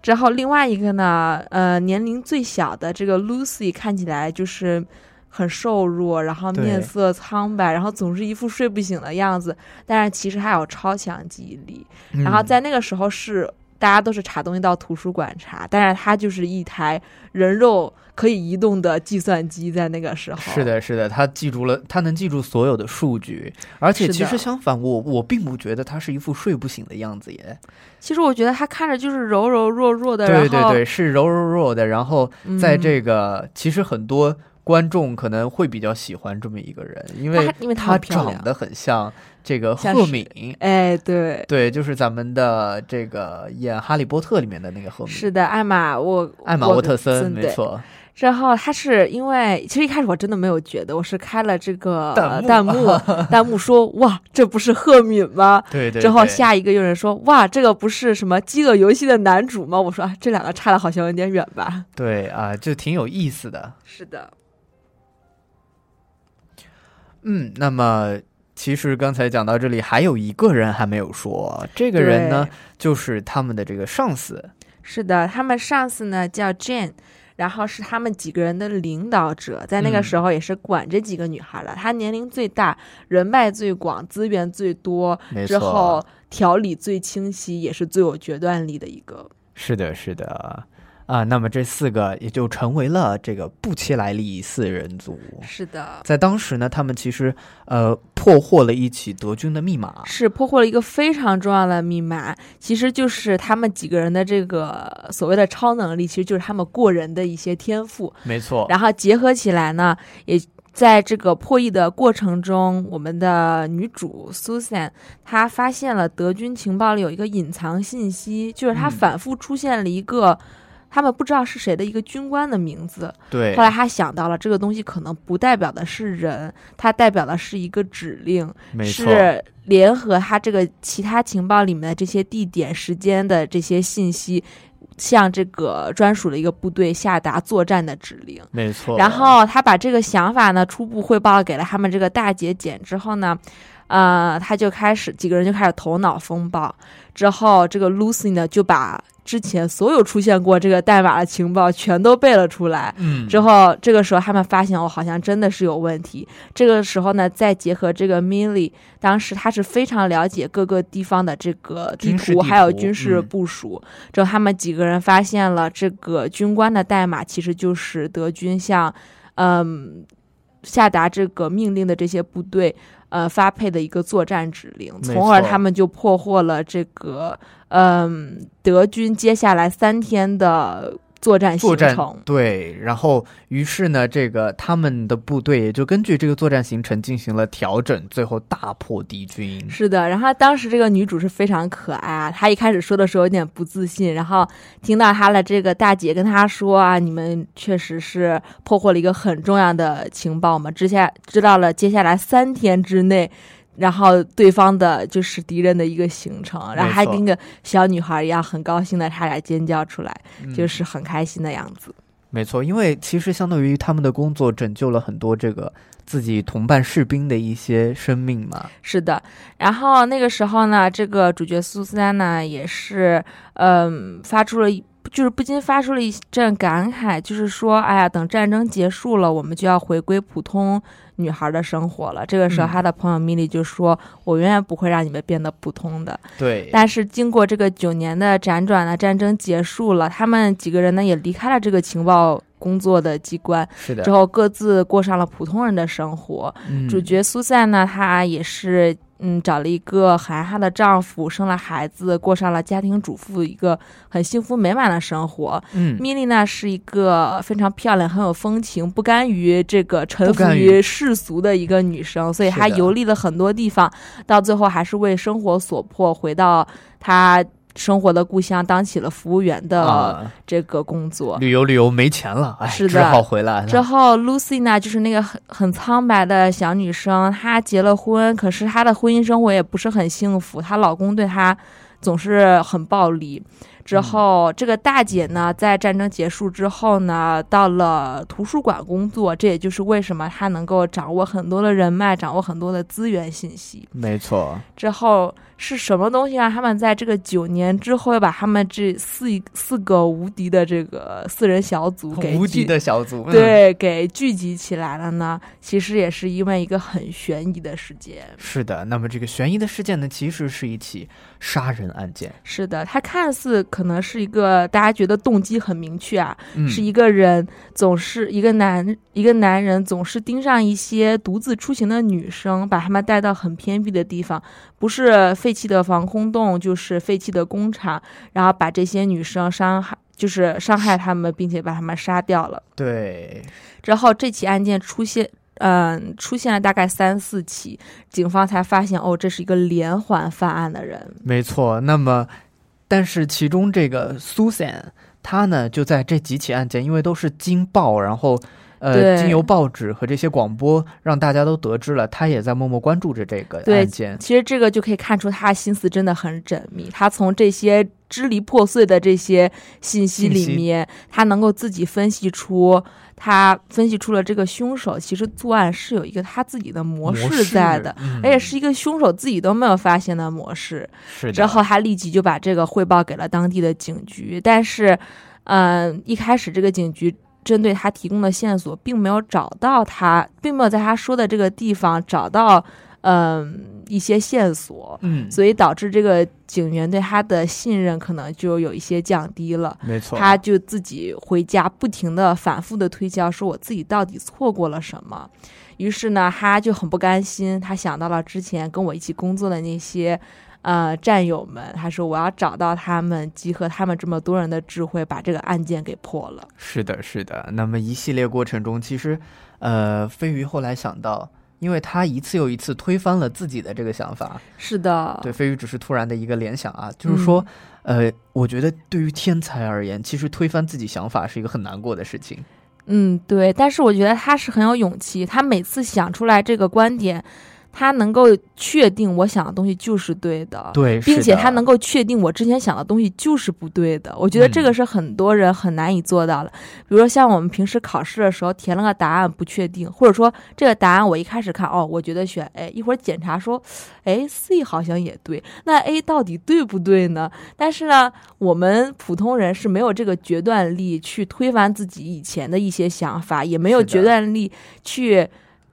之后另外一个呢，呃，年龄最小的这个 Lucy 看起来就是很瘦弱，然后面色苍白，然后总是一副睡不醒的样子，但是其实他有超强记忆力。嗯然后在那个时候是大家都是查东西到图书馆查，但是他就是一台人肉可以移动的计算机，在那个时候是的，是的，他记住了，他能记住所有的数据，而且其实相反，我我并不觉得他是一副睡不醒的样子耶。其实我觉得他看着就是柔柔弱弱的，对对对，是柔柔弱的，然后在嗯这个、其实很多观众可能会比较喜欢这么一个人，因为她因为他长得很像这个赫敏，哎，对，对，就是咱们的这个演《哈利波特》里面的那个赫敏，是的，艾玛沃艾玛沃特森，没。对错。之后他是因为，其实一开始我真的没有觉得，我是开了这个弹幕弹幕，[LAUGHS] 弹幕说哇，这不是赫敏吗？对对之后下一个有人说哇，这个不是什么《饥饿游戏》的男主吗？我说啊，这两个差的好像有点远吧。对啊，就挺有意思的。是的，嗯，那么其实刚才讲到这里，还有一个人还没有说，这个人呢就是他们的这个上司。是的，他们上司呢叫 Jane，然后是他们几个人的领导者，在那个嗯时候也是管这几个女孩的。他年龄最大，人脉最广，资源最多，之后条理最清晰，也是最有决断力的一个。是的，是的。啊，那么这四个也就成为了这个布切莱利四人组。是的，在当时呢，他们其实呃破获了一起德军的密码。是破获了一个非常重要的密码，其实就是他们几个人的这个所谓的超能力，其实就是他们过人的一些天赋。没错。然后结合起来呢，也在这个破译的过程中，我们的女主 Susan 她发现了德军情报里有一个隐藏信息，就是她嗯反复出现了一个。他们不知道是谁的一个军官的名字，对后来他想到了这个东西可能不代表的是人，它代表的是一个指令，是联合他这个其他情报里面的这些地点、时间的这些信息，向这个专属的一个部队下达作战的指令。没错。然后他把这个想法呢初步汇报给了他们这个大节俭之后呢，呃，他就开始几个人就开始头脑风暴。之后这个 Lucy 呢就把之前所有出现过这个代码的情报全都背了出来。嗯之后这个时候他们发现我，好像真的是有问题。这个时候呢，再结合这个 Milly，当时他是非常了解各个地方的这个地图，还有军事嗯部署。之后他们几个人发现了这个军官的代码，其实就是德军向嗯下达这个命令的这些部队呃发配的一个作战指令，从而他们就破获了这个嗯德军接下来三天的作战作战行程。对，然后于是呢，这个他们的部队也就根据这个作战行程进行了调整，最后大破敌军。是的，然后当时这个女主是非常可爱啊，她一开始说的时候有点不自信，然后听到她的这个大姐跟她说啊，你们确实是破获了一个很重要的情报嘛，之下知道了接下来三天之内。然后对方的就是敌人的一个行程，然后还跟个小女孩一样，很高兴的差点尖叫出来，嗯就是很开心的样子。没错，因为其实相当于他们的工作拯救了很多这个自己同伴士兵的一些生命嘛。是的，然后那个时候呢，这个主角苏珊呢也是，嗯，发出了一，就是不禁发出了一阵感慨，就是说，哎呀，等战争结束了，我们就要回归普通女孩的生活了。这个时候，嗯他的朋友米莉就说：“我永远不会让你们变得普通的。”对，但是经过这个九年的辗转呢，战争结束了，他们几个人呢也离开了这个情报工作的机关，是的之后各自过上了普通人的生活。嗯主角苏珊呢，她也是嗯，找了一个很爱她的丈夫，生了孩子，过上了家庭主妇一个很幸福美满的生活。嗯。米莉呢是一个非常漂亮、很有风情、不甘于这个臣服于。于世俗的一个女生，所以她游历了很多地方，到最后还是为生活所迫，回到她生活的故乡，当起了服务员的啊这个工作。旅游旅游没钱了，哎，是的只好回来。之后，Lucy 呢，就是那个很很苍白的小女生，她结了婚，可是她的婚姻生活也不是很幸福，她老公对她总是很暴力。之后，这个大姐呢，在战争结束之后呢，到了图书馆工作，这也就是为什么她能够掌握很多的人脉，掌握很多的资源信息。没错，之后是什么东西让他们在这个九年之后，要把他们这四四个无敌的这个四人小组给无敌的小组，嗯，对，给聚集起来了呢？其实也是因为一个很悬疑的事件。是的。那么这个悬疑的事件呢，其实是一起杀人案件。是的，它看似可能是一个大家觉得动机很明确啊，嗯是一个人总是一个男一个男人总是盯上一些独自出行的女生，把他们带到很偏僻的地方，不是废弃的防空洞，就是废弃的工厂，然后把这些女生伤害。就是伤害他们，并且把他们杀掉了。对，之后这起案件出现，嗯、出现了大概三四起，警方才发现哦，这是一个连环犯案的人。没错。那么，但是其中这个 Susan，她呢就在这几起案件，因为都是惊爆，然后呃，经由报纸和这些广播，让大家都得知了，他也在默默关注着这个对案件。其实这个就可以看出他心思真的很缜密。他从这些支离破碎的这些信息里面，他能够自己分析出，他分析出了这个凶手其实作案是有一个他自己的模模式在的，嗯而且是一个凶手自己都没有发现的模式。是的。之后他立即就把这个汇报给了当地的警局，但是，嗯、一开始这个警局针对他提供的线索，并没有找到他，并没有在他说的这个地方找到，嗯、一些线索，嗯，所以导致这个警员对他的信任可能就有一些降低了。没错。他就自己回家，不停的反复的推敲，说我自己到底错过了什么。于是呢，他就很不甘心，他想到了之前跟我一起工作的那些呃战友们，他说我要找到他们，集合他们这么多人的智慧，把这个案件给破了。是的，是的。那么一系列过程中，其实，呃，飞鱼后来想到，因为他一次又一次推翻了自己的这个想法，是的，对，飞鱼只是突然的一个联想啊，就是说，呃，我觉得对于天才而言，其实推翻自己想法是一个很难过的事情。嗯，对，但是我觉得他是很有勇气，他每次想出来这个观点。他能够确定我想的东西就是对的，对，并且他能够确定我之前想的东西就是不对的。我觉得这个嗯是很多人很难以做到的。比如说像我们平时考试的时候填了个答案不确定，或者说这个答案我一开始看哦，我觉得选 A，一会儿检查说，哎 C 好像也对，那 A 到底对不对呢？但是呢，我们普通人是没有这个决断力去推翻自己以前的一些想法，也没有决断力去。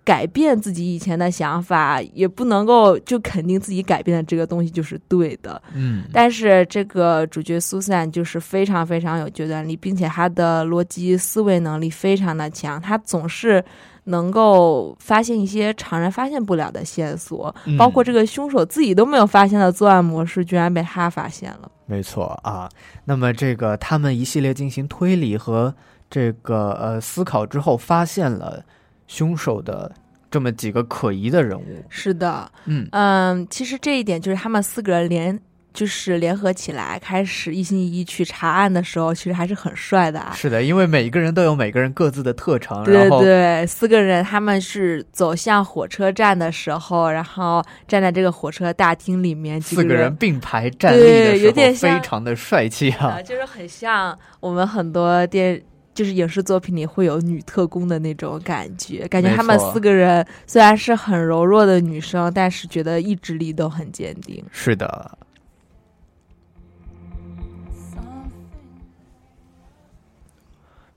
改变自己以前的想法，也不能够就肯定自己改变的这个东西就是对的。嗯，但是这个主角苏珊就是非常非常有决断力，并且她的逻辑思维能力非常的强，她总是能够发现一些常人发现不了的线索，嗯包括这个凶手自己都没有发现的作案模式，居然被他发现了。没错啊。那么这个他们一系列进行推理和这个呃思考之后，发现了凶手的这么几个可疑的人物。是的，嗯嗯，其实这一点就是他们四个人联。就是联合起来，开始一心一意去查案的时候，其实还是很帅的啊。是的，因为每一个人都有每个人各自的特长，对对，四个人他们是走向火车站的时候，然后站在这个火车大厅里面，几四个人人并排站立的时候，点非常的帅气啊啊，。就是很像我们很多电。就是影视作品里会有女特工的那种感觉，感觉没他们四个人虽然是很柔弱的女生，但是觉得意志力都很坚定。是的。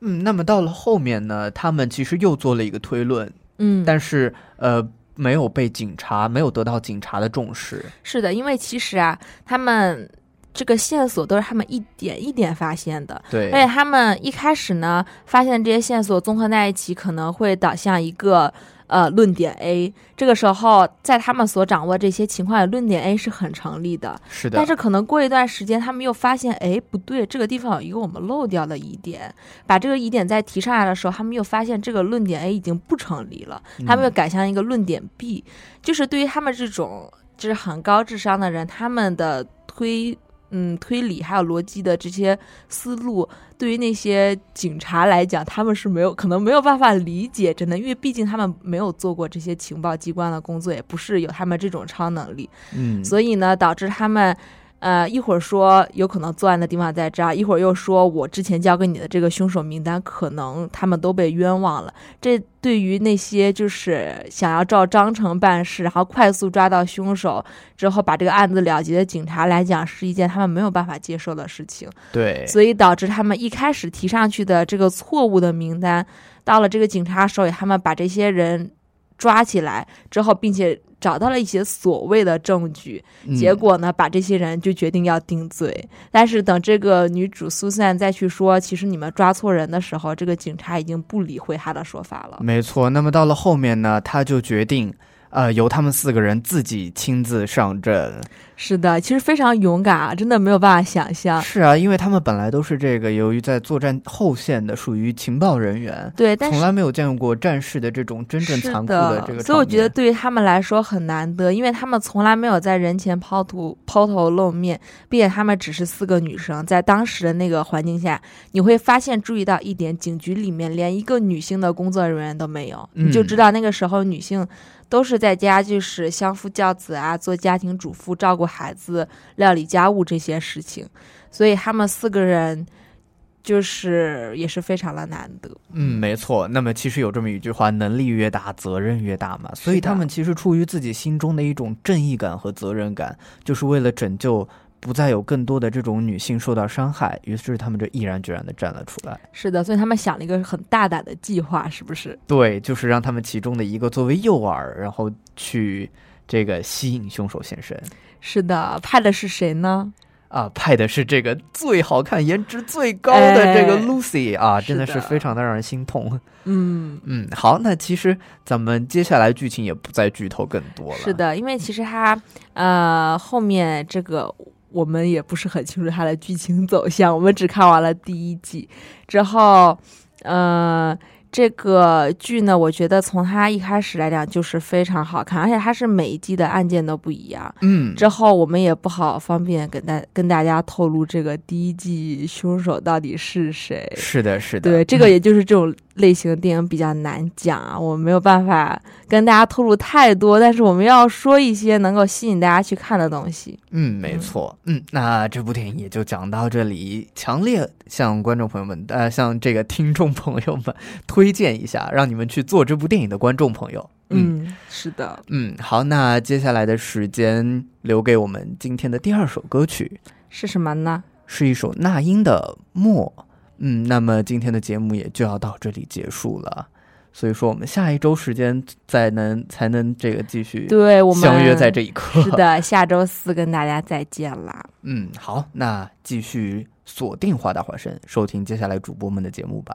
嗯，那么到了后面呢，他们其实又做了一个推论，嗯，但是呃，没有被警察，没有得到警察的重视。是的，因为其实啊，他们这个线索都是他们一点一点发现的，对而且他们一开始呢，发现这些线索综合在一起，可能会导向一个呃论点 A。这个时候，在他们所掌握这些情况的，论点 A 是很成立的。是的，但是可能过一段时间，他们又发现，哎，不对，这个地方有一个我们漏掉的疑点。把这个疑点再提上来的时候，他们又发现这个论点 A 已经不成立了，他们又改向一个论点 B。就是对于他们这种就是很高智商的人，他们的推。嗯，推理还有逻辑的这些思路，对于那些警察来讲，他们是没有可能没有办法理解，真的，因为毕竟他们没有做过这些情报机关的工作，也不是有他们这种超能力，嗯，所以呢，导致他们。呃，一会儿说有可能作案的地方在这儿，一会儿又说我之前交给你的这个凶手名单，可能他们都被冤枉了。这对于那些就是想要照章程办事，然后快速抓到凶手之后把这个案子了结的警察来讲，是一件他们没有办法接受的事情。对，所以导致他们一开始提上去的这个错误的名单，到了这个警察手里，他们把这些人抓起来之后，并且。找到了一些所谓的证据，结果呢，把这些人就决定要定罪。但是等这个女主苏珊再去说，其实你们抓错人的时候，这个警察已经不理会她的说法了。没错，那么到了后面呢，他就决定。呃，由他们四个人自己亲自上阵。是的，其实非常勇敢啊，真的没有办法想象。是啊，因为他们本来都是这个，由于在作战后线的，属于情报人员。对，但从来没有见过战士的这种真正残酷的这个。所以我觉得对于他们来说很难得，因为他们从来没有在人前抛头抛头露面，并且他们只是四个女生，在当时的那个环境下，你会发现注意到一点，警局里面连一个女性的工作人员都没有，你就知道那个时候女性。都是在家，就是相夫教子啊，做家庭主妇，照顾孩子，料理家务这些事情。所以他们四个人，就是也是非常的难得。嗯，没错。那么其实有这么一句话：能力越大，责任越大嘛。所以他们其实出于自己心中的一种正义感和责任感，就是为了拯救。不再有更多的这种女性受到伤害，于是他们就毅然决然的站了出来。是的，所以他们想了一个很大胆的计划，是不是？对，就是让他们其中的一个作为诱饵，然后去这个吸引凶手现身。是的，派的是谁呢？啊，派的是这个最好看、颜值最高的这个 Lucy 啊，真的是非常的让人心痛。嗯嗯，好，那其实咱们接下来剧情也不再剧透更多了。是的，因为其实他呃后面这个。我们也不是很清楚它的剧情走向，我们只看完了第一季之后，嗯。这个剧呢，我觉得从它一开始来讲就是非常好看，而且它是每一季的案件都不一样。嗯，之后我们也不好方便跟大跟大家透露这个第一季凶手到底是谁。是的，是的。对，这个也就是这种类型的电影比较难讲啊，我没有办法跟大家透露太多，但是我们要说一些能够吸引大家去看的东西。嗯，没错。嗯，那这部电影也就讲到这里，强烈向观众朋友们，呃，向这个听众朋友们。[LAUGHS] 推荐一下，让你们去做这部电影的观众朋友。嗯，是的。嗯，好，那接下来的时间留给我们今天的第二首歌曲是什么呢？是一首那英的《默》。嗯，那么今天的节目也就要到这里结束了。所以说，我们下一周时间再能才能这个继续对我们相约在这一刻。是的，下周四跟大家再见啦。嗯，好，那继续锁定华大华声，收听接下来主播们的节目吧。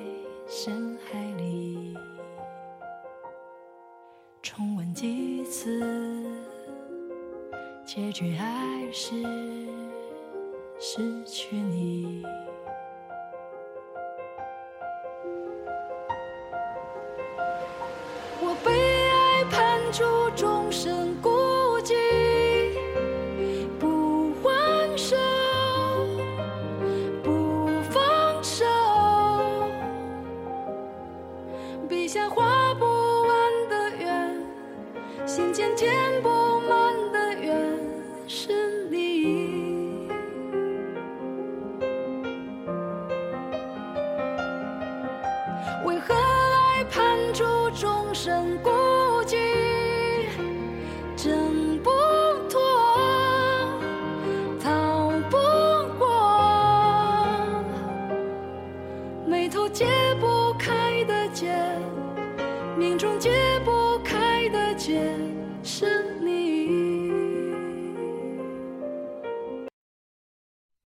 雨还是